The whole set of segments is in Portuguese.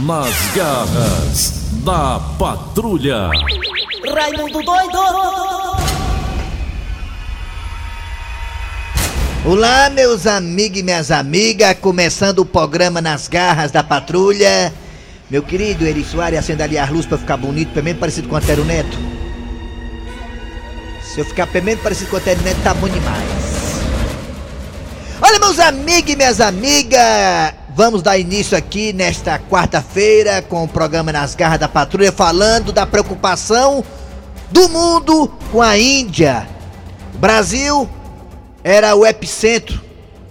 Nas garras da patrulha. Raimundo doido! Olá, meus amigos e minhas amigas, começando o programa Nas Garras da Patrulha. Meu querido Eri Soares, acenda ali as luzes pra ficar bonito, pelo menos parecido com o Antero Neto. Se eu ficar pelo menos parecido com o Antero Neto, tá bom demais. Olha, meus amigos e minhas amigas, vamos dar início aqui nesta quarta-feira com o programa Nas Garras da Patrulha, falando da preocupação do mundo com a Índia. O Brasil era o epicentro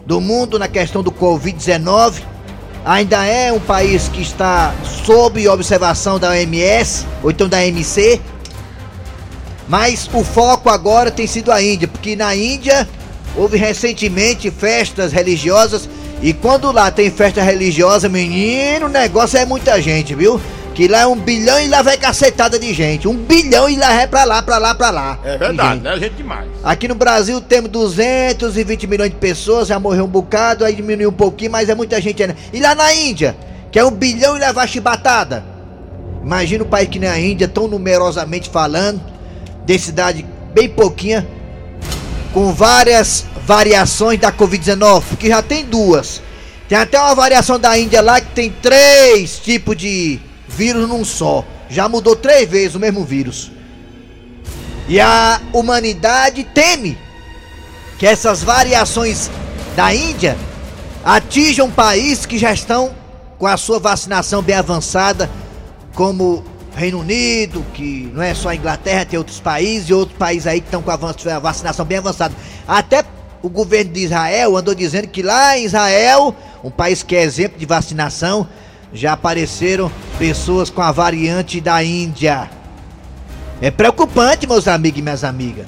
do mundo na questão do Covid-19. Ainda é um país que está sob observação da OMS, ou então da MC. Mas o foco agora tem sido a Índia, porque na Índia houve recentemente festas religiosas. E quando lá tem festa religiosa, menino, o negócio é muita gente, viu? Que lá é um bilhão e lá vai cacetada de gente. Um bilhão e lá é pra lá, pra lá, pra lá. É de verdade, gente. né? Gente demais. Aqui no Brasil temos 220 milhões de pessoas, já morreu um bocado, aí diminuiu um pouquinho, mas é muita gente ainda. E lá na Índia, que é um bilhão e levar chibatada. Imagina um país que nem a Índia, tão numerosamente falando, densidade bem pouquinha, com várias variações da Covid-19, porque já tem duas. Tem até uma variação da Índia lá que tem três tipos de vírus num só. Já mudou três vezes o mesmo vírus. E a humanidade teme que essas variações da Índia atinjam países que já estão com a sua vacinação bem avançada, como Reino Unido, que não é só a Inglaterra, tem outros países e outros países aí que estão com a vacinação bem avançada. Até o governo de Israel andou dizendo que lá em Israel, um país que é exemplo de vacinação, já apareceram pessoas com a variante da Índia. É preocupante, meus amigos e minhas amigas.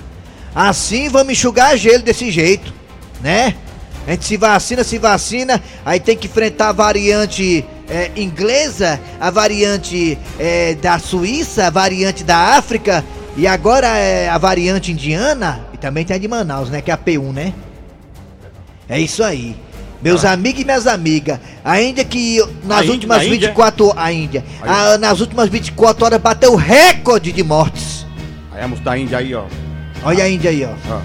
Assim vamos enxugar gelo desse jeito, né? A gente se vacina, se vacina, aí tem que enfrentar a variante é, inglesa, a variante é, da Suíça, a variante da África e agora é, a variante indiana e também tem a de Manaus, né? Que é a P1, né? É isso aí. Meus amigos e minhas amigas, ainda que nas A últimas Índia? 24 horas. A Índia. A Ah, nas últimas 24 horas bateu recorde de mortes. Aí a da Índia aí, ó. Olha a Índia aí, ó. Ó.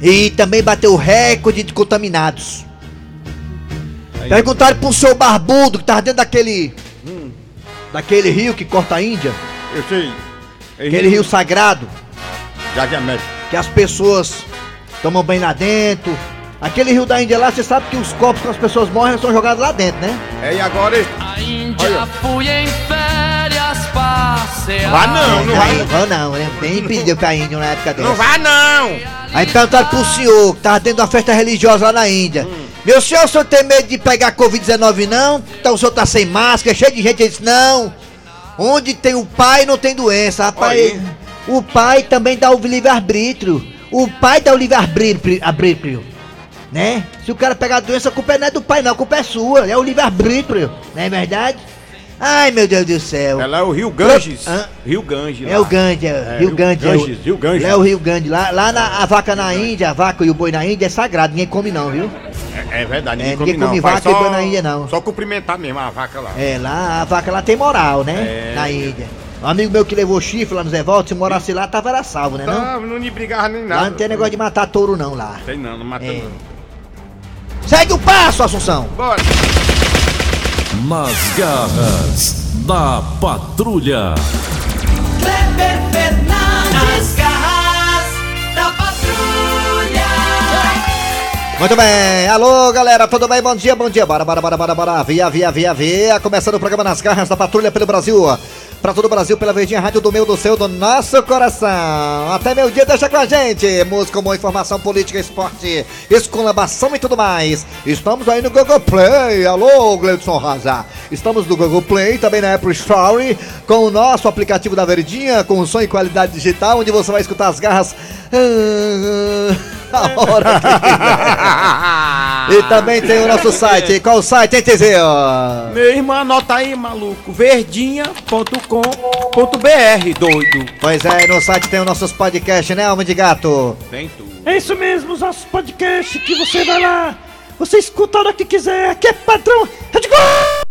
E também bateu recorde de contaminados. Aí. Perguntaram pro senhor barbudo que tava dentro daquele. Daquele rio que corta a Índia. Eu sei. Aquele rio sagrado. Jardim América. Que as pessoas tomam banho lá dentro. Aquele rio da Índia lá, você sabe que os corpos que as pessoas morrem são jogados lá dentro, né? É, e agora... A Índia Olha. fui em férias passear. Vá não, não vai. Não vão não, né? Nem pediu pra Índia na época dessa. Não vá não! Aí perguntaram pro senhor, que tava dentro de uma festa religiosa lá na Índia. Meu senhor, o senhor tem medo de pegar Covid-19 não? Então o senhor tá sem máscara, cheio de gente. Ele disse, não. Onde tem o pai, não tem doença. Rapaz, o pai também dá o livre-arbítrio. O pai dá o livre-arbítrio, arbítrio, né? Se o cara pegar a doença, a culpa não é do pai não, a culpa é sua. É o livre-arbítrio, não é verdade? Ai, meu Deus do céu. Ela é o Rio Ganges. Hã? Rio Ganges. É lá. o Ganges, é, É, Rio Rio Ganges. é o- Ganges, Rio Ganges. É o Rio Ganges. Lá, lá na a vaca na Índia, a vaca e o boi na Índia é sagrado, ninguém come não, viu? É, é verdade, É, ninguém ninguém come não. come vaca e boi na Índia, não. Só cumprimentar mesmo a vaca lá. É, lá a vaca lá tem moral, né? É. Na Índia. Um amigo meu que levou chifre lá no Zé Volta, se morasse lá, tava era salvo, né? Não? Não me brigava nem nada. Lá não tem negócio de matar touro não lá. Tem não, não mata É. não. Segue o passo, Assunção! Bora! Nas garras da patrulha. Kleber Fernandes, garras da patrulha. Muito bem, alô galera, tudo bem? Bom dia, bom dia, bora, bora, bora, bora, bora, via, via, via, via, começando o programa Nas Garras da Patrulha pelo Brasil, pra todo o Brasil, pela Verdinha Rádio do meu, do seu, do nosso coração, até meu dia, deixa com a gente, música, boa informação, política, esporte, esculabação e tudo mais, estamos aí no Google Play, alô Gleudson Raza, estamos no Google Play, também na Apple Store, com o nosso aplicativo da Verdinha, com som e qualidade digital, onde você vai escutar as garras... A hora que. E também tem o nosso site. Qual o site, hein, Tizio? Meu irmão, anota aí, maluco. Verdinha.com.br, doido. Pois é, no site tem os nossos podcasts, né, Alma de Gato? Tem tudo. É isso mesmo, os nossos podcasts que você vai lá, você escuta a hora que quiser, aqui é padrão. Rede Globo!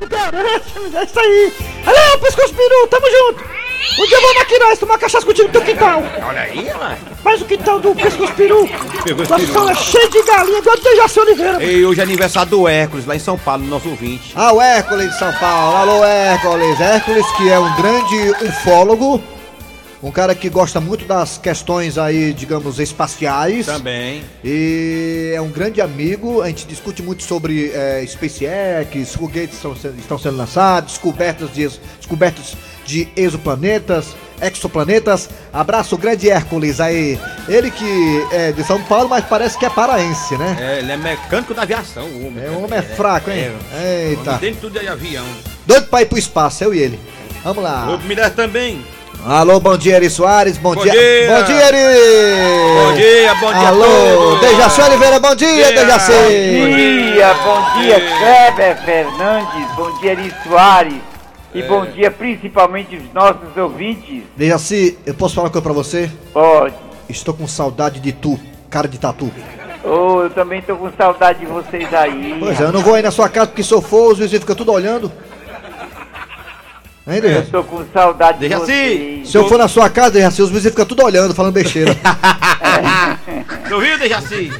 É isso aí. Valeu, pescoço peru, tamo junto. Um dia eu vou maquinar isso, tomar cachaça contigo no teu quintal. Olha aí, mano. Mas o quintal do pescoço peru. Pescoço peru. sala é cheio de galinha, do Dejaci Oliveira. Ei, hoje é aniversário do Hércules, lá em São Paulo, nosso ouvinte. Ah, o Hércules de São Paulo. Alô, Hércules. Hércules, que é um grande ufólogo. Um cara que gosta muito das questões aí, digamos, espaciais. Também. E é um grande amigo. A gente discute muito sobre é, SpaceX, foguetes estão sendo, estão sendo lançados, descobertas de, descobertas de exoplanetas, exoplanetas. Abraço, grande Hércules aí. Ele que é de São Paulo, mas parece que é paraense, né? É, ele é mecânico da aviação, o homem. É, o homem é fraco, hein? Eita. Tem tudo de avião. Doido pra ir pro espaço, eu e ele. Vamos lá. Outro mulher também. Alô, bom dia, Eri Soares. Bom, Bom dia. dia. Bom dia, Eri. Bom dia, bom dia Alô. Dejaci Oliveira, bom dia, dia. Dejaci. Bom dia, bom dia, Kleber Fernandes, bom dia, Eri Soares, e bom dia principalmente os nossos ouvintes. Dejaci, eu posso falar uma coisa pra você? Pode. Estou com saudade de tu, cara de tatu. Oh, eu também tô com saudade de vocês aí. Pois é, eu não vou aí na sua casa porque se eu for, os vizinhos ficam tudo olhando. Hein, Eu Dejaci? tô com saudade de Dejaci. vocês. Se eu for na sua casa, Dejaci, os vizinhos ficam tudo olhando, falando besteira. Tu viu, Dejaci?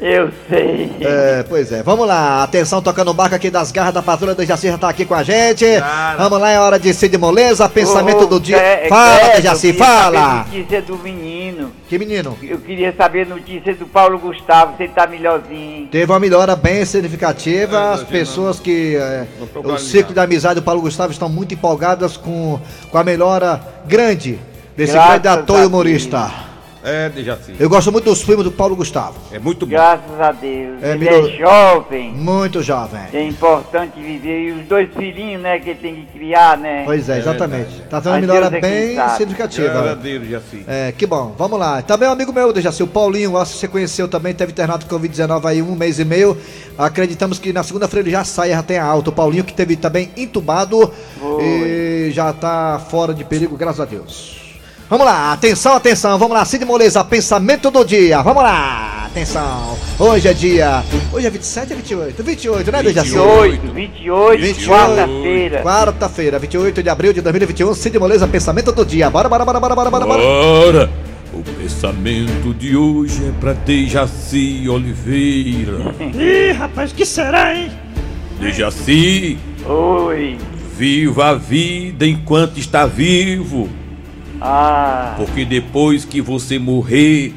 Eu sei. É, pois é. Vamos lá. Atenção, tocando o barco aqui das garras da patrulha. Dejaci já tá aqui com a gente. Claro. Vamos lá, é hora de Cid Moleza. Pensamento Ô, do dia. Clé- Fala, eu queria fala. notícia do menino. Que menino? Eu queria saber notícia do Paulo Gustavo, se ele tá melhorzinho. Teve uma melhora bem significativa. É, As pessoas que. é, o ciclo de amizade do Paulo Gustavo estão muito empolgadas com, com a melhora grande desse Graças grande ator e humorista. É, Dejaci. Eu gosto muito dos filmes do Paulo Gustavo. É muito bom. Graças a Deus. É, ele é jovem. Muito jovem. É importante viver. E os dois filhinhos, né, que ele tem que criar, né? Pois é, É exatamente. verdade. Tá tendo uma melhora é bem significativa. Verdadeiro, Dejaci. É, que bom, vamos lá. Também um amigo meu, Dejaci, o Paulinho, acho que você conheceu também, teve internado com Covid-19 aí um mês e meio. Acreditamos que na segunda-feira ele já sai, já tem alta. O Paulinho que teve também entubado e já tá fora de perigo, graças a Deus. Vamos lá, atenção, atenção, vamos lá, Cid Moleza, pensamento do dia, vamos lá, atenção. Hoje é dia, hoje é 27 ou 28? 28, né, Dejaci? 28, 28, 28. quarta-feira. Quarta-feira, 28 de abril de 2021, Cid Moleza, pensamento do dia. Bora, bora, bora, bora, bora, bora. bora. Ora, o pensamento de hoje é pra Dejaci Oliveira. Ih, rapaz, o que será, hein? Dejaci, Oi. viva a vida enquanto está vivo, Ah, porque depois que você morrer,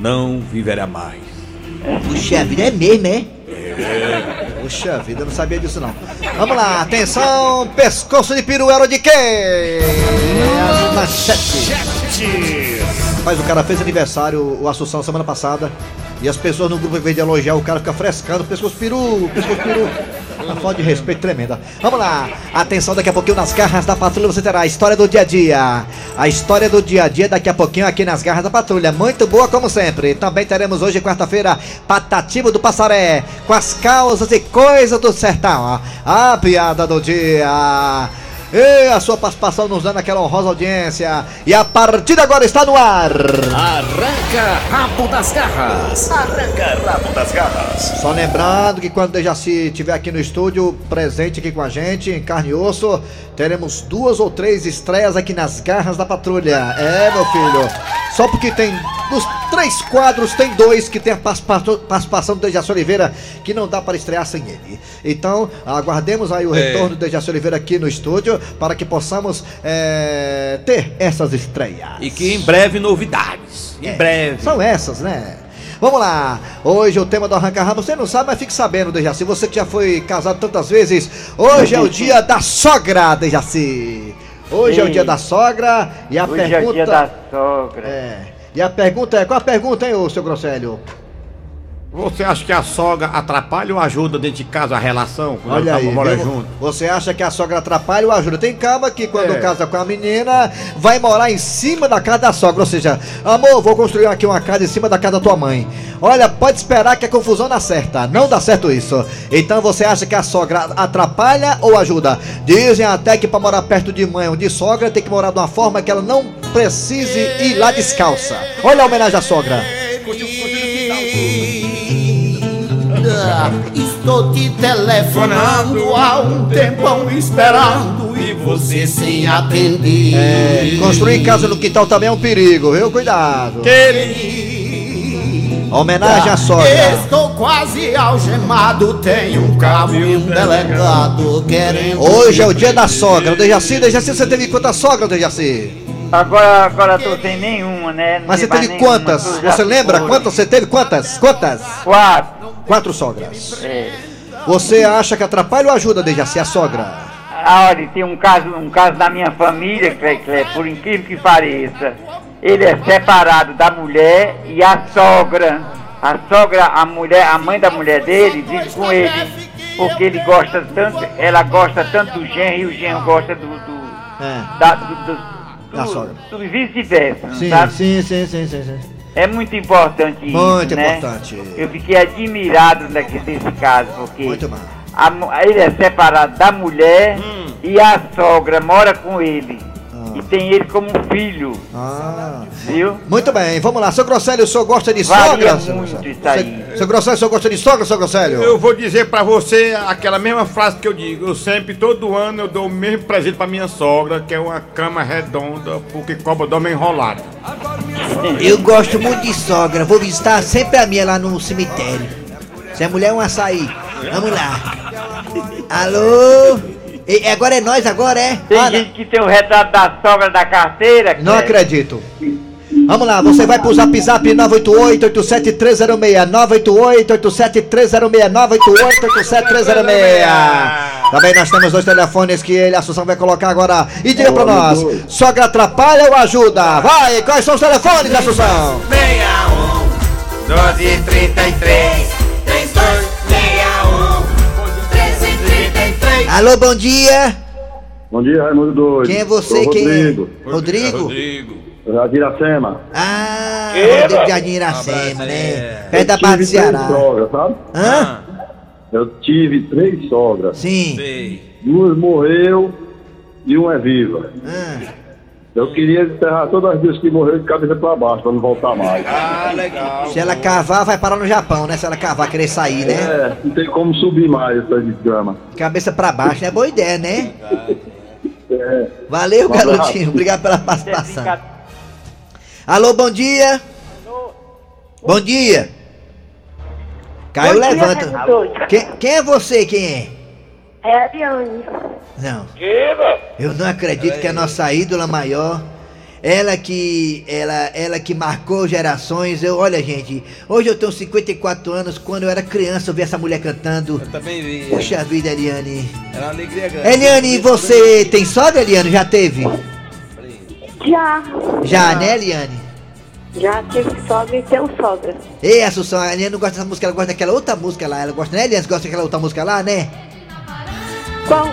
não viverá mais. Puxa vida, é mesmo, é? Puxa vida, eu não sabia disso não. Vamos lá, atenção, pescoço de peru era de quê? É as manchetes. Mas o cara fez aniversário, o Assunção, semana passada. E as pessoas no grupo, em vez de elogiar, o cara fica frescando, pescoço peru, pescoço peru. Uma falta de respeito tremenda. Vamos lá, atenção, daqui a pouquinho nas garras da patrulha você terá a história do dia a dia. A história do dia a dia daqui a pouquinho aqui nas garras da patrulha. Muito boa como sempre. Também teremos hoje, quarta-feira, Patativo do Passaré, com as causas e coisas do sertão. A piada do dia. E a sua participação nos dando aquela honrosa audiência. E a partida agora está no ar. Arranca rabo das garras. Arranca rabo das garras. Só lembrando que quando o Dejaci estiver aqui no estúdio, presente aqui com a gente, em carne e osso, teremos duas ou três estreias aqui nas garras da patrulha. É, meu filho. Só porque tem. Dos três quadros, tem dois que tem a participa- participação do Dejaci Oliveira, que não dá para estrear sem ele. Então, aguardemos aí o É. retorno do Dejaci Oliveira aqui no estúdio, para que possamos é, ter essas estreias. E que em breve novidades. Em É, breve. São essas, né? Vamos lá, hoje o tema do Arranca Rabo, você não sabe, mas fique sabendo, Dejaci, você que já foi casado tantas vezes, hoje é o dia da sogra, Dejaci. Hoje é o Sim. dia da sogra e a hoje é pergunta... o dia da sogra. É, e a pergunta é, qual a pergunta, hein, ô seu Grosselho? Você acha que a sogra atrapalha ou ajuda dentro de casa a relação? Quando Olha aí, viu? junto? você acha que a sogra atrapalha ou ajuda? Tem cama que quando É. casa com a menina, vai morar em cima da casa da sogra, ou seja, amor, vou construir aqui uma casa em cima da casa da tua mãe. Olha, pode esperar que a confusão dá certa, não dá certo isso. Então você acha que a sogra atrapalha ou ajuda? Dizem até que para morar perto de mãe ou de sogra tem que morar de uma forma que ela não precise ir lá descalça. Olha a homenagem à sogra. Estou te telefonando há um tempão esperando e você sem atender. É, construir casa no quintal também é um perigo, viu? Cuidado. Homenagem à sogra. Estou quase algemado, tenho um cabo e um delegado querendo. Hoje é o dia da sogra. Dejaci, Dejaci, você teve quantas sogras, Dejaci? Agora, agora tô sem nenhuma, né? Não Mas você tem teve nenhuma, quantas? Você lembra foi. quantas você teve? Quantas? Quantas? Quatro. Quatro sogras. É. Você acha que atrapalha ou ajuda, Dejaci, a sogra? Ah, olha, tem um caso, um caso da minha família, Clé, Clé, por incrível que pareça. Ele é separado da mulher e a sogra. A sogra, a mulher, a mãe da mulher dele vive com ele. Porque ele gosta tanto, ela gosta tanto do genro e o genro gosta do. do É. da, do, do- Da sogra. vice-versa, Sim, sabe? sim, sim, sim, sim, sim. É muito importante isso, Muito né? importante. Eu fiquei admirado desse caso, porque Muito bom. a ele é separado da mulher e a sogra mora com ele. Ah. E tem ele como filho, Ah. viu? Muito bem, vamos lá. Seu Grosselio, o senhor gosta de Varia sogra? seu muito Grosselio? isso aí. Seu- Seu Grosselio, o senhor gosta de sogra, seu Grosselio? Eu vou dizer pra você aquela mesma frase que eu digo. Eu sempre, todo ano, eu dou o mesmo presente pra minha sogra, que é uma cama redonda, porque cobra dorme enrolada. Eu gosto muito de sogra. Vou visitar sempre a minha lá no cemitério. Se a mulher é um açaí. Vamos lá. Alô? E, agora é nós, agora é? Tem Ana, gente que tem o retrato da sogra da carteira. não Clé. acredito. Vamos lá, você vai pro zap zap 988-87306, 988-87306, 988-87306. Também nós temos dois telefones que ele, a Assunção, vai colocar agora. E diga pra nós, sogra atrapalha ou ajuda? Vai, quais são os telefones, Assunção? 61 12 33 Alô, bom dia. Bom dia, Raimundo Doido. Quem é você? Quem Rodrigo. é? Rodrigo? Rodrigo. Jardim Iracema. Ah, Rodrigo de Jardim Iracema, né? Perto da Barra do tive três Ceará. sogras, sabe? Hã? Eu tive três sogras. Sim. Sei. Duas morreu e uma é viva. Ah, Eu queria enterrar todas as duas que morreram de cabeça pra baixo, pra não voltar mais. Ah, legal. se ela cavar, vai parar no Japão, né? Se ela cavar, querer sair, né? É, não tem como subir mais essa desgrama. Cabeça pra baixo, é boa ideia, né? É, Valeu, garotinho. Obrigado pela participação. Alô, bom dia. Bom dia. Caiu, levanta. Quem, quem é você? Quem é? É a Ariane. Não. Eu não acredito que a nossa ídola maior, ela que ela ela que marcou gerações. Eu, olha, gente, hoje eu tenho 54 anos, quando eu era criança eu vi essa mulher cantando. Eu também vi. Puxa vida, Eliane. Era uma alegria grande. Eliane, você tem sogra, Eliane? Já teve? Já. Já, né, Eliane? Já tive sogra e tenho sogra. Ei, Assunção, a Eliane não gosta dessa música, ela gosta daquela outra música lá. Ela gosta, né, Eliane? Você gosta daquela outra música lá, né? Qual,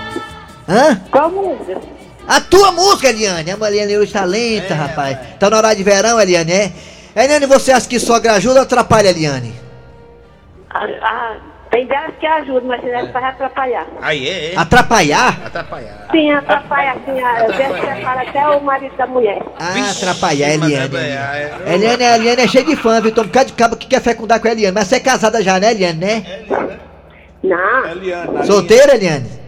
Hã? qual música? A tua música, Eliane. A Eliane hoje tá lenta, rapaz. Tá na hora de verão, Eliane, é? Eliane, você acha que sogra ajuda ou atrapalha, Eliane? Ah, ah, tem delas que ajudam, mas tem delas para atrapalhar. Aí é, é. Atrapalhar? Atrapalhar. Sim, atrapalha assim, a- às vezes separa até o marido da mulher. Ah, atrapalhar, Eliane. atrapalhar, é. Eliane, a Eliane é cheia de fã, viu? Tem um bocado de cabo que quer fecundar com a Eliane. Mas você é casada já, né, Eliane, né? Não, Eliana. Solteira, Eliane?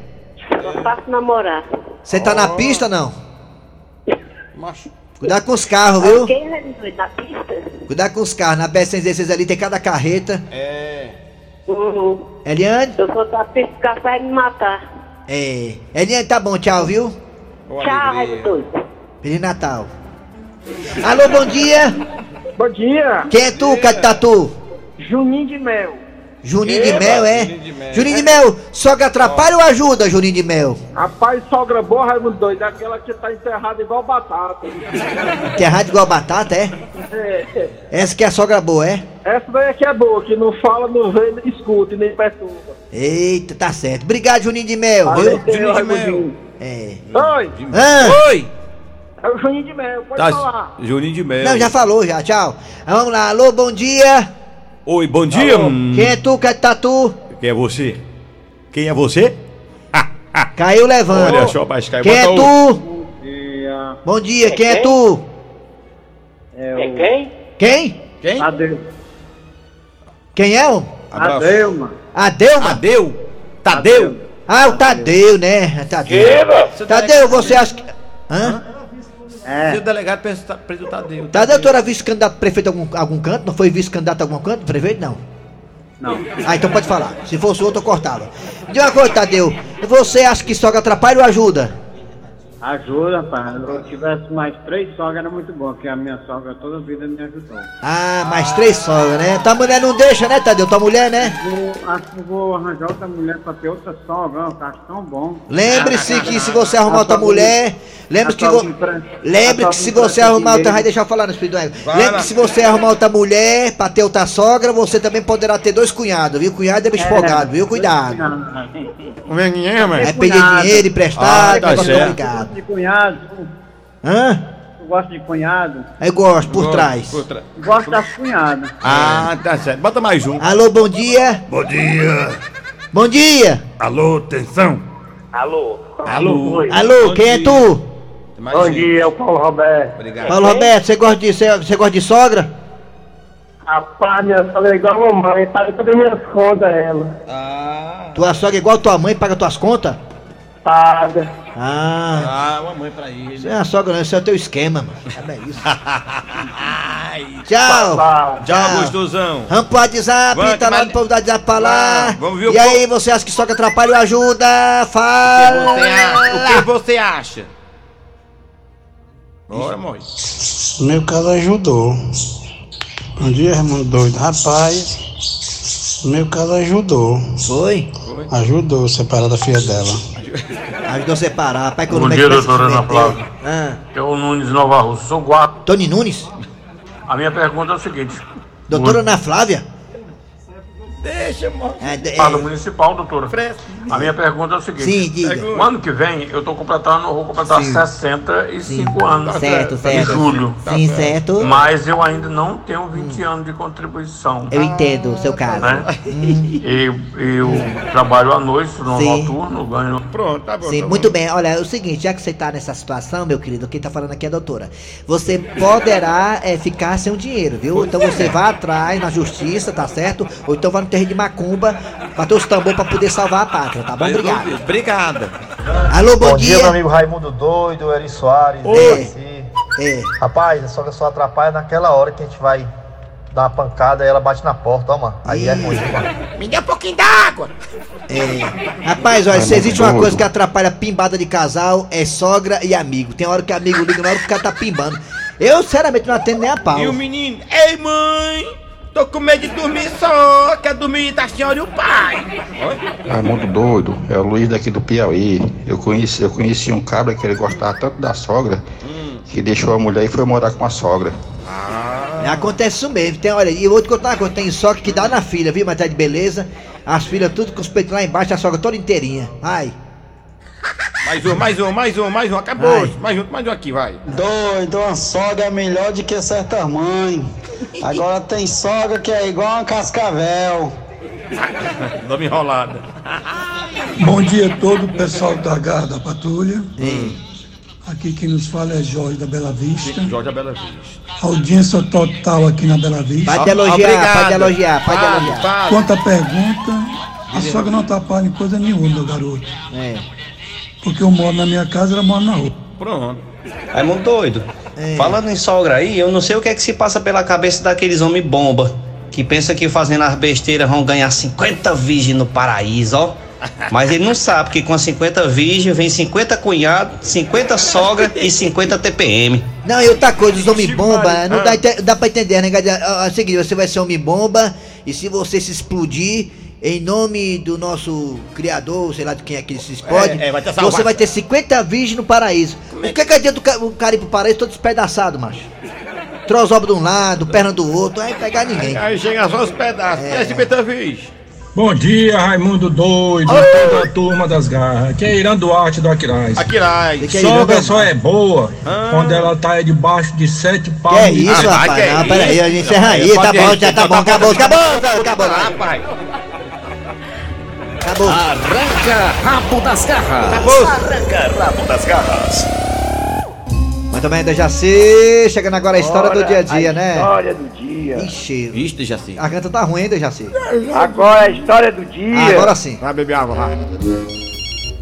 Faço namorar. Você tá na pista, não? Macho. Cuidado com os carros, viu? Quem é na pista? Cuidado com os carros. Na BR-116 ali tem cada carreta. É. Uhum. Eliane? Eu sou da pista, o cara vai me matar. É. Eliane, tá bom, tchau, viu? Uma Tchau. Raimundo doido. Feliz Natal. Alô, bom dia. Bom dia, Quem é tu, Catatu? Juninho de Mel. Juninho de Mel, é? Juninho de Mel. Juninho de Mel, sogra atrapalha ou ajuda, Juninho de Mel? Rapaz, sogra boa, Raimundo doido, aquela que tá enterrada igual batata. Enterrado igual batata, é? É, Essa que é a sogra boa, é? essa daí é que é boa, que não fala, não vê, nem escuta e nem perturba. Eita, tá certo. Obrigado, Juninho de Mel, viu? Valeu, Raimundinho. É. Oi, Ah, Oi! é o Juninho de Mel, pode Tá, falar. Juninho de Mel. não, já falou, já, tchau. Ah, Vamos lá, alô, bom dia. Oi, bom dia. Hum, Quem é tu, Catatu? Quem é você? Quem é você? Caiu, levanta. Olha só, mas caiu. Quem é bota o- tu? Bom dia, quem é tu? É quem? Quem? Quem? Adeus. Quem é? o? Abraço. Adeus, mano. Adeu, mano? Adeu? Tadeu? Ah, o Tadeu, né? Tadeu. Tadeu, você acha que. Hã? Seu delegado pensa tá preso Tadeu. Tadeu, tu era vice-candidato prefeito a algum, algum canto? Não foi vice-candidato a algum canto? Prefeito? Não. Não. Ah, então pode falar. Se fosse outro, eu cortava. De uma coisa, Tadeu. Você acha que sogra atrapalha ou ajuda? Ajuda, rapaz. Se eu tivesse mais três sogras era muito bom, porque a minha sogra toda a vida me ajudou. Ah, mais três sogras, né? Tua mulher não deixa, né, Tadeu? Tua mulher, né? Vou, acho que vou arranjar outra mulher pra ter outra sogra, ó, tá tão bom. Lembre-se que se você arrumar outra mulher. Lembre-se que, vo... Lembre que se você arrumar outra. Vai deixar eu falar no Espírito. Lembre que se você arrumar outra mulher pra ter outra sogra, você também poderá ter dois cunhados, viu? Cunhado é bicho folgado, viu? Cuidado. Não vem ninguém, mãe? É pedir dinheiro emprestado, Ah, tá certo. complicado. de cunhado. Hã? Eu gosto de cunhado. Eu gosto, por trás. Por trás. Gosto das cunhadas. Ah, tá certo. Bota mais um. Alô, bom dia. Bom dia. Bom dia. Alô, atenção. Alô? Alô? Alô, quem é tu? Mais Bom dia, é o Paulo Roberto. Obrigado. Paulo Roberto, você gosta de, você, você gosta de sogra? Rapaz, minha sogra é igual a mamãe, paga todas as minhas contas, ela. Tua sogra é igual tua mãe, paga tuas contas? Paga. Ah. Ah, uma mãe pra ele. Isso é a sogra, não, isso é o teu esquema, mano. É isso. Tchau. Tchau, gostosão. Vamos pro WhatsApp, Vamos, tá lá no povo do WhatsApp pra lá. Ah, vamos ver o E aí, você acha que sogra atrapalha ou ajuda? Fala! Você acha- O que você acha? Bora, mãe. Meu caso ajudou. Um dia, irmão doido, rapaz, meu caso ajudou. Foi? Ajudou separar da filha dela. Ajudou a separar, pai, Bom dia, doutora Ana Flávia. Ah, É o Nunes Nova Rússia, sou guapo. Tony Nunes? A minha pergunta é o seguinte. Doutora Ana Flávia? Deixa, mano. É, é, municipal, doutora. A minha pergunta é o seguinte. Sim, diga. O ano que vem eu tô completando, eu vou completar Sim. 65 anos. Certo, Em certo. julho. Sim, certo. Mas eu ainda não tenho 20 anos de contribuição. Eu entendo o seu caso. Né? Eu, eu trabalho à noite, no Sim. noturno, ganho. Pronto, tá bom. Sim, tá muito bom. bem. Olha, é o seguinte, já que você tá nessa situação, meu querido, quem tá falando aqui é a doutora. Você poderá é, ficar sem o dinheiro, viu? Então você vai atrás na justiça, tá certo? Ou então vai no terreiro de macumba, bater os tambor pra poder salvar a pátria, tá bom? Obrigado. Obrigada. Alô, bom, Bom dia, meu dia. amigo Raimundo Doido, Eri Soares, Oi. É. Rapaz, a sogra só atrapalha naquela hora que a gente vai dar uma pancada e ela bate na porta, ó, mano. Aí é ruim, mano. Me dê um pouquinho d'água. É. Rapaz, olha, se existe uma coisa que atrapalha pimbada de casal, é sogra e amigo. Tem hora que amigo liga, na hora que o cara tá pimbando. Eu, sinceramente, não atendo nem a pau. E o menino? Ei, mãe! Tô com medo de dormir só. Quer dormir da senhora e o pai. Raimundo doido, é o Luiz daqui do Piauí. Eu conheci, eu conheci um cabra que ele gostava tanto da sogra que deixou a mulher e foi morar com a sogra. Acontece isso mesmo, tem, olha, e eu vou te contar uma coisa, tem sogra que dá na filha, viu, mas tá de beleza, as filhas tudo com os peitos lá embaixo, a sogra toda inteirinha, ai. Mais um, mais um, mais um, mais um. Acabou. Vai. Mais um, mais um aqui, vai. Doido, uma sogra é melhor do que certas mães. Agora tem sogra que é igual uma cascavel. Nome enrolada. Bom dia a todo o pessoal da Garra da Patrulha. Aqui quem nos fala é Jorge da Bela Vista. Jorge Bela Vista. Audiência total aqui na Bela Vista. Pode elogiar, pode elogiar, pode elogiar. Quanto à pergunta, a sogra não atrapalha em coisa nenhuma, meu garoto. É. Porque eu moro na minha casa, ela mora na rua. Pronto. Raimundo doido. Falando em sogra aí, eu não sei o que é que se passa pela cabeça daqueles homens bomba. Que pensa que fazendo as besteiras vão ganhar 50 virgens no paraíso, ó. Mas ele não sabe que com as 50 virgens vem 50 cunhados, 50 sogra e 50 TPM. Não, e outra coisa, os homem bomba, não dá, ente- dá pra entender, né? É o seguinte, você vai ser homem bomba, e se você se explodir, em nome do nosso criador, sei lá de quem é que se explode, É, é, vai você vai ter 50 virgens no paraíso. O que é que adianta o ca- o cara ir pro paraíso todo despedaçado, macho? Trozoba de um lado, perna do outro, aí pegar ninguém. Aí chega só os pedaços. É. 50 vezes. Bom dia, Raimundo Doido, e toda a turma das garras. Aqui é Irã Duarte do Aquiraz. Aquiraz. Que que é Sogra Irã? só é boa quando ela tá debaixo de sete Que palmos. é isso, rapaz? Não, peraí, a gente encerra aí, tá bom, já tá bom, acabou, acabou, acabou. Rapaz. Acabou. Arranca rabo das garras. Acabou. Arranca rabo das garras. Muito bem, Dejaci, chegando agora a história do dia a dia, a né? História do dia. Ixi. Vixe, Dejaci. A garganta tá ruim ainda, Jaci. Agora a história do dia. Agora sim. Vai beber água, vai.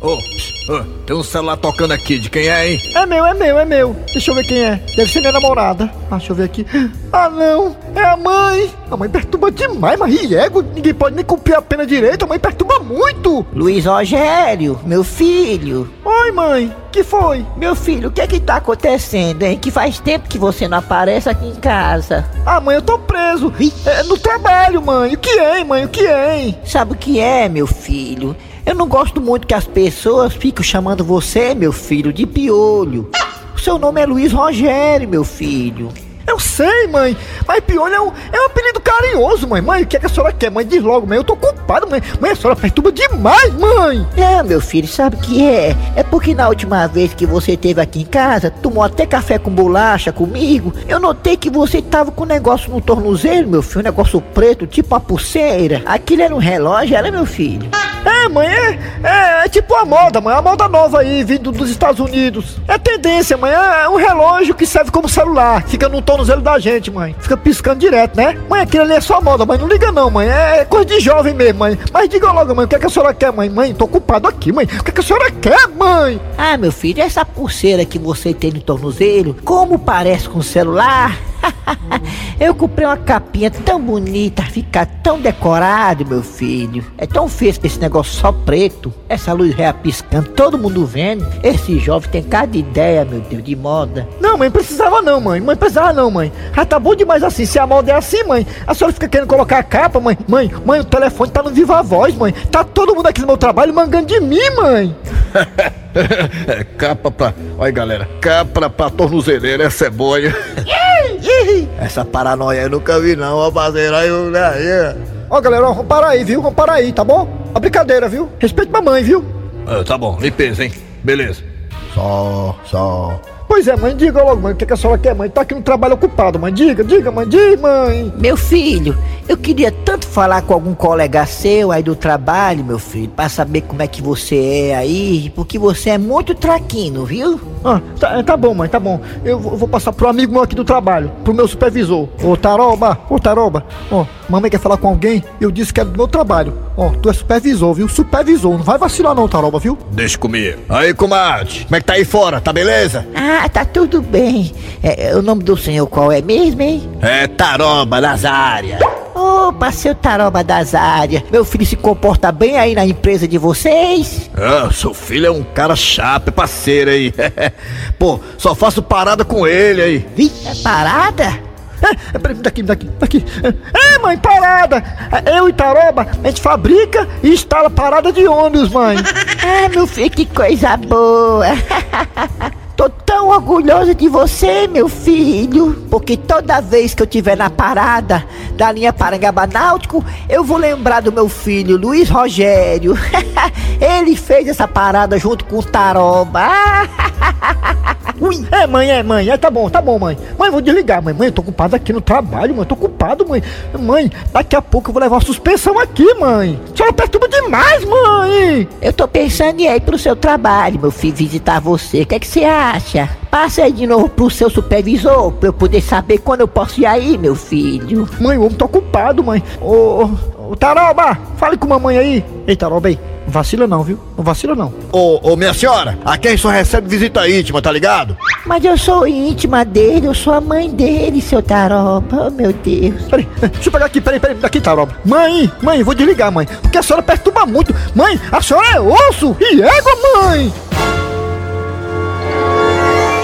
Ô, ô, tem um celular tocando aqui, de quem é, hein? É meu, é meu, é meu. Deixa eu ver quem é. Deve ser minha namorada. Ah, deixa eu ver aqui. Ah, não. É a mãe. A mãe perturba demais, mas riego. Ninguém pode nem cumprir a pena direito. A mãe perturba muito. Luiz Rogério, meu filho. Oi, mãe. Que foi? Meu filho, o que é que tá acontecendo, hein? Que faz tempo que você não aparece aqui em casa. Ah, mãe, eu tô preso. É, no trabalho, mãe. O que é, hein, mãe? O que é, hein? Sabe o que é, meu filho? Eu não gosto muito que as pessoas ficam chamando você, meu filho, de piolho. Seu nome é Luiz Rogério, meu filho. Eu sei, mãe, mas piolho é um, é um apelido carinhoso, mãe. Mãe, o que, é que a senhora quer? Mãe, diz logo, mãe. Eu tô culpado, mãe. Mãe, a senhora perturba demais, mãe. É, meu filho, sabe o que é? É porque na última vez que você esteve aqui em casa, tomou até café com bolacha comigo, eu notei que você tava com um negócio no tornozelo, meu filho, um negócio preto, tipo uma pulseira. Aquilo era um relógio, era, meu filho? É, mãe, é, é, é tipo a moda, mãe. A moda nova aí, vindo dos Estados Unidos. É tendência, mãe. É um relógio que serve como celular. Fica no tornozelo da gente, mãe. Fica piscando direto, né? Mãe, aquilo ali é só moda, mãe. Não liga não, mãe. É coisa de jovem mesmo, mãe. Mas diga logo, mãe, o que, é que a senhora quer, mãe? Mãe, tô ocupado aqui, mãe. O que, é que a senhora quer, mãe? Ah, meu filho, essa pulseira que você tem no tornozelo, como parece com o celular? Eu comprei uma capinha tão bonita, fica tão decorado, meu filho. É tão feio esse negócio só preto, essa luz reapiscando, todo mundo vendo. Esse jovem tem cada ideia, meu Deus, de moda. Não, mãe, precisava não, mãe. Mãe, precisava não, mãe. Já tá bom demais assim. Se a moda é assim, mãe, a senhora fica querendo colocar a capa, mãe. Mãe, mãe, o telefone tá no Viva Voz, mãe. Tá todo mundo aqui no meu trabalho mangando de mim, mãe. é, capa pra. Olha, galera, capa pra tornozeleira, essa é boia. Essa paranoia eu nunca vi não, ó, parceiro. Aí, aí. Ó, galera, ó, vamos parar aí, viu? Vamos parar aí, tá bom? A brincadeira, viu? Respeite mamãe, viu? Ah, tá bom, limpeza, hein? Beleza. Só, só. Pois é, mãe, diga logo, mãe, o que, que a senhora quer, mãe? Tá aqui no trabalho ocupado, mãe. Diga, diga, mãe, diga, mãe. Meu filho, eu queria tanto falar com algum colega seu aí do trabalho, meu filho, pra saber como é que você é aí, porque você é muito traquino, viu? Ah, tá, tá bom, mãe, tá bom. Eu vou, vou passar pro amigo meu aqui do trabalho, pro meu supervisor. Ô, Taroba, ô, Taroba. Ó, mamãe quer falar com alguém, eu disse que é do meu trabalho. Ó, tu é supervisor, viu? Supervisor, não vai vacilar não, Taroba, viu? Deixa comigo. Aí, comadre, como é que tá aí fora? Tá beleza? Ah, tá tudo bem. É, é, o nome do senhor qual é mesmo, hein? É Taroba Nazária. Opa, seu taroba das áreas. Meu filho se comporta bem aí na empresa de vocês? Ah, seu filho é um cara chato, é parceiro aí. Pô, só faço parada com ele aí. Vixe, é parada? É, peraí, daqui, daqui, daqui. É, mãe, parada. Eu e Taroba, a gente fabrica e instala parada de ônibus, mãe. ah, meu filho, que coisa boa. Tô tão orgulhosa de você, meu filho, porque toda vez que eu tiver na parada da linha Parangaba Náutico, eu vou lembrar do meu filho, Luiz Rogério. Ele fez essa parada junto com o Taroba. Ui, é mãe, é mãe, é, tá bom, tá bom, mãe. Mãe, vou desligar, mãe. Mãe, eu tô ocupado aqui no trabalho, mãe. Tô ocupado, mãe. Mãe, daqui a pouco eu vou levar uma suspensão aqui, mãe. A senhora perturba demais, mãe. Eu tô pensando em ir pro seu trabalho, meu filho, visitar você. O que é que você acha? Passa aí de novo pro seu supervisor, pra eu poder saber quando eu posso ir aí, meu filho. Mãe, o homem tá ocupado, mãe. Ô, ô, ô Taroba, fale com mamãe aí. Ei, Taroba aí. Não vacila não, viu? Não vacila não. Ô, ô, minha senhora, aqui a gente só recebe visita íntima, tá ligado? Mas eu sou íntima dele, eu sou a mãe dele, seu Taroba. Oh, meu Deus. Peraí, deixa eu pegar aqui, peraí, peraí, daqui, Taroba. Mãe, mãe, vou desligar, mãe. Porque a senhora perturba muito. Mãe, a senhora é osso e égua, mãe.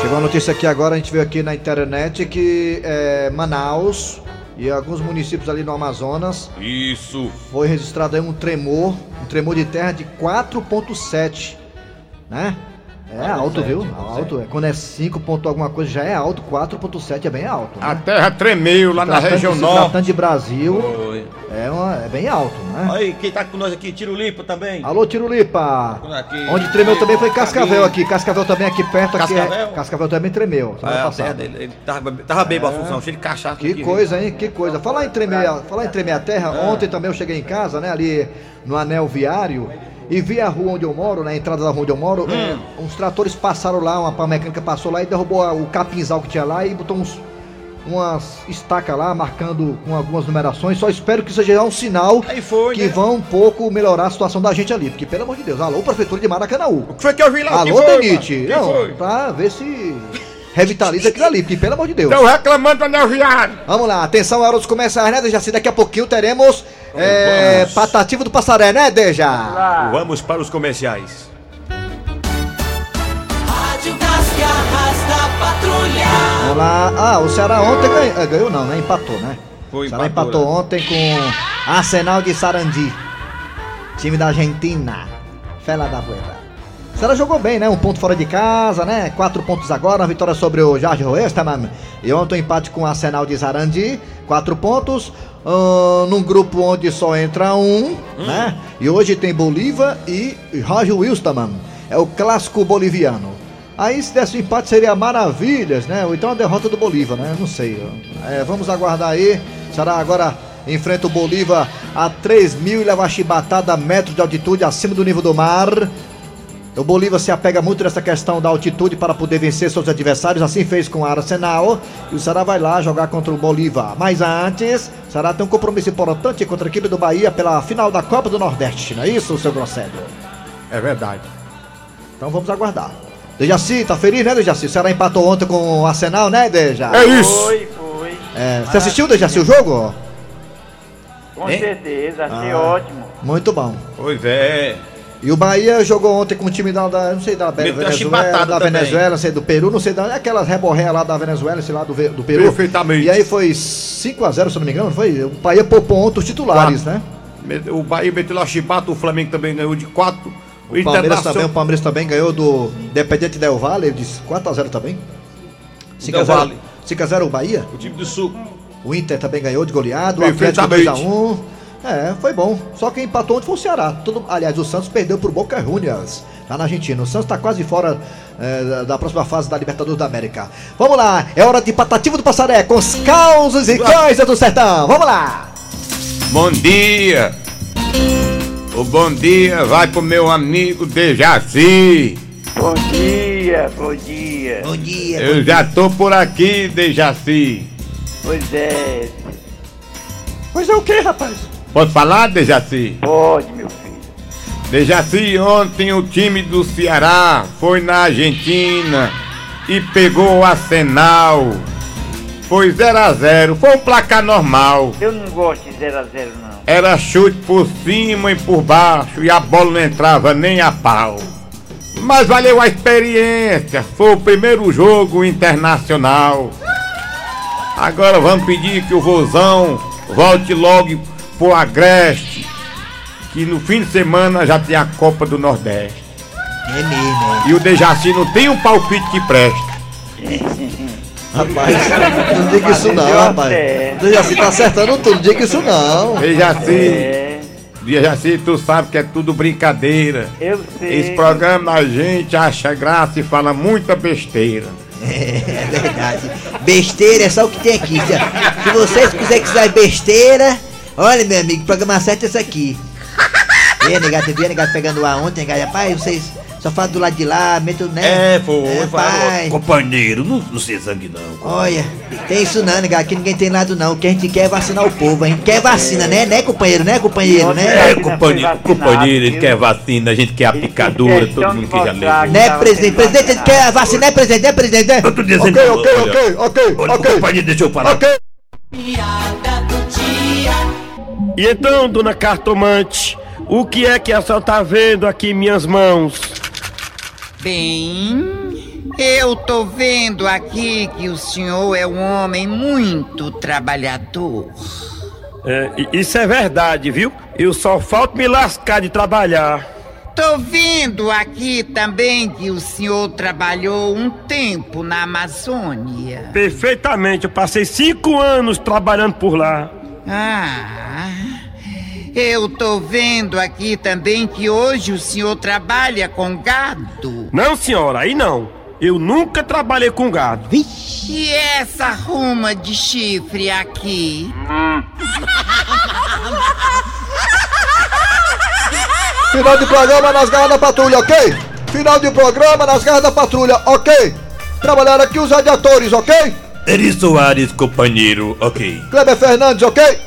Chegou a notícia aqui agora, a gente viu aqui na internet que é, Manaus e alguns municípios ali no Amazonas. Isso. Foi registrado aí um tremor, um tremor de terra de 4.7, né? É alto, viu? Alto. É. Quando é 5 ponto alguma coisa já é alto, 4.7 é bem alto. Né? A terra tremeu lá na região norte. Tratando de Brasil, é, uma, é bem alto, né? Aí, quem tá com nós aqui, Tirulipa também. Alô, Tirulipa! Aqui. Onde tremeu também foi Cascavel aqui. Cascavel também aqui perto. Aqui Cascavel? é, Cascavel também tremeu. semana É, a passada. dele, ele tava, tava bem, é. função, cheio de cachaça. Que aqui, coisa, hein? Que coisa. Falar em tremer, falar em tremer a terra, É. ontem também eu cheguei em casa, né? Ali no anel viário. E vi a rua onde eu moro, na entrada da rua onde eu moro, Hum. é, uns tratores passaram lá, uma mecânica passou lá e derrubou o capinzal que tinha lá e botou uns, umas estacas lá marcando com algumas numerações. Só espero que seja um sinal que né? vão um pouco melhorar a situação da gente ali. Porque, pelo amor de Deus, alô, Prefeitura de Maracanãú. O que foi que eu vi lá? Alô, foi, Denite. Não, foi? pra ver se revitaliza aquilo ali, porque, pelo amor de Deus. Estão reclamando do anel viário. Vamos lá, atenção, hora dos comerciais, né, Dejaci? Daqui a pouquinho teremos é, Patativa do Passaré, né, Deja? Vamos para os comerciais. Rádio da Patrulha. Vamos lá. Ah, o Ceará ontem ganhou, é, ganhou não, né? Empatou, né? Foi, o Ceará empatou, empatou ontem com Arsenal de Sarandi. Time da Argentina. Fela da Buena. Ceará jogou bem, né? Um ponto fora de casa, né? Quatro pontos agora, uma vitória sobre o Jorge Roestaman. E ontem um empate com o Arsenal de Sarandi. Quatro pontos. ahn, num grupo onde só entra um, né? E hoje tem Bolívar e Roger Wilstermann. É o clássico boliviano. Aí se desse um empate seria maravilhas, né? Ou então a derrota do Bolívar, né? Não sei. É, vamos aguardar aí. Será agora enfrenta o Bolívar a 3 mil e leva chibatada metros de altitude acima do nível do mar. O Bolívar se apega muito nessa questão da altitude para poder vencer seus adversários, assim fez com o Arsenal. E o Ceará vai lá jogar contra o Bolívar. Mas antes, o Ceará tem um compromisso importante contra a equipe do Bahia pela final da Copa do Nordeste, não é isso, seu Grosselho? É verdade. Então vamos aguardar. Dejaci, tá feliz, né, Dejaci? O Ceará empatou ontem com o Arsenal, né, Deja? É isso. Foi, foi. É, você assistiu, Dejaci, o jogo? Com Hein? certeza, achei Ah. ótimo. Muito bom. Pois é. E o Bahia jogou ontem com o time da, da- não sei, da Meteu a Venezuela, da. Venezuela, não sei, do Peru, não sei, da, aquelas reborréias lá da Venezuela, sei lá, do, do Peru. Perfeitamente. E aí foi 5x0, se não me engano, foi? O Bahia poupou ontem os titulares, Quatro. né? O Bahia meteu lá chipata, o Flamengo também ganhou de 4. O Palmeiras também, o Palmeiras também ganhou do Dependente Del Valle, de 4x0 também. 5x0 Valle. 5x0 o Bahia. O time do Sul. O Inter também ganhou de goleado, o Atlético Perfeitamente. 2x1. É, foi bom. Só quem empatou ontem foi o Ceará. Tudo, aliás, o Santos perdeu pro Boca Juniors, lá na Argentina. O Santos tá quase fora é, da- próxima fase da Libertadores da América. Vamos lá, é hora de Patativa do Passaré, com os causos e coisas do sertão. Vamos lá! Bom dia. O bom dia vai pro meu amigo Dejaci. Bom dia, bom dia. Bom dia. Eu já tô por aqui, Dejaci. Pois é, Pois é o que, rapaz? Pode falar, Dejaci? pode, meu filho. Dejaci, ontem o time do Ceará foi na Argentina e pegou o Arsenal. Foi 0 a 0 foi um placar normal. Eu não gosto de 0 a 0 não. Era chute por cima e por baixo e a bola não entrava nem a pau. Mas valeu a experiência, foi o primeiro jogo internacional. Agora vamos pedir que o Vozão volte logo pro Agreste, que no fim de semana já tem a Copa do Nordeste. É mesmo, E o Dejaci não tem um palpite que preste. Rapaz, não diga isso não, rapaz. Você já se tá acertando tudo, não diga isso não. Dejaci, Dejaci, tu sabe que é tudo brincadeira. Eu sei. Esse programa a gente acha graça e fala muita besteira. É verdade. Besteira é só o que tem aqui. Se, se vocês quiserem que saia besteira, olha, meu amigo, o programa certo é esse aqui. E aí, negado, você viu, negado, pegando ar ontem, negado? Rapaz, vocês só falam do lado de lá, meto, né? É, foi. É, pai. companheiro, não, não se sangue não. Olha, tem isso não, negado, aqui ninguém tem lado não. O que a gente quer é vacinar o povo. A gente quer vacina, né? Né, companheiro? Né, companheiro? Né? É, companheiro, companheiro, ele quer vacina, a gente quer a picadura, todo mundo que já levou. Né, presidente? Presidente, ele quer a vacina, né, presidente? Né, presidente? Né? Eu tô dizendo, Ok, ok, ok, ok, olha, ok. companheiro, deixa eu falar. Ok. Piada. E então, dona cartomante, o que é que a senhora tá vendo aqui em minhas mãos? Bem, eu tô vendo aqui que o senhor é um homem muito trabalhador. É, isso é verdade, viu? Eu só falto me lascar de trabalhar. Tô vendo aqui também que o senhor trabalhou um tempo na Amazônia. Perfeitamente, eu passei cinco anos trabalhando por lá. Ah, eu tô vendo aqui também que hoje o senhor trabalha com gado. Não, senhora, aí não. Eu nunca trabalhei com gado. E essa ruma de chifre aqui? Final de programa nas garras da patrulha, ok? Final de programa nas garras da patrulha, ok? Trabalharam aqui os radiadores, ok? Eri Soares, companheiro, ok. Kleber Fernandes, ok?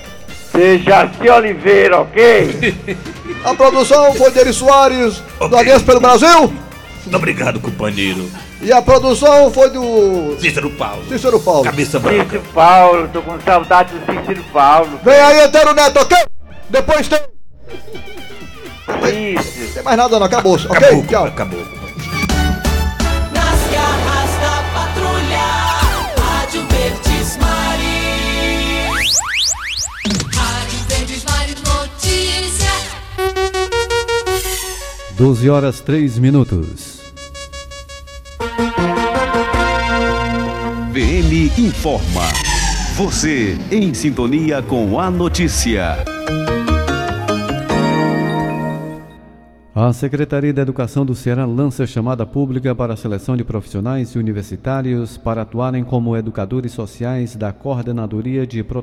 Sejaci Oliveira, ok? A produção foi de Eri Soares, do Aliança pelo Brasil. Obrigado, companheiro. E a produção foi do Cícero Paulo. Cícero Paulo. Cabeça branca. Cícero Paulo, tô com saudade do Cícero Paulo. Vem aí, Antero Neto, ok? Depois tem. Isso. Tem mais nada não, acabou. Ok? Acabou, Tchau. acabou. 12 horas 3 minutos. VM informa. Você em sintonia com a notícia. A Secretaria da Educação do Ceará lança chamada pública para a seleção de profissionais universitários para atuarem como educadores sociais da Coordenadoria de Proteção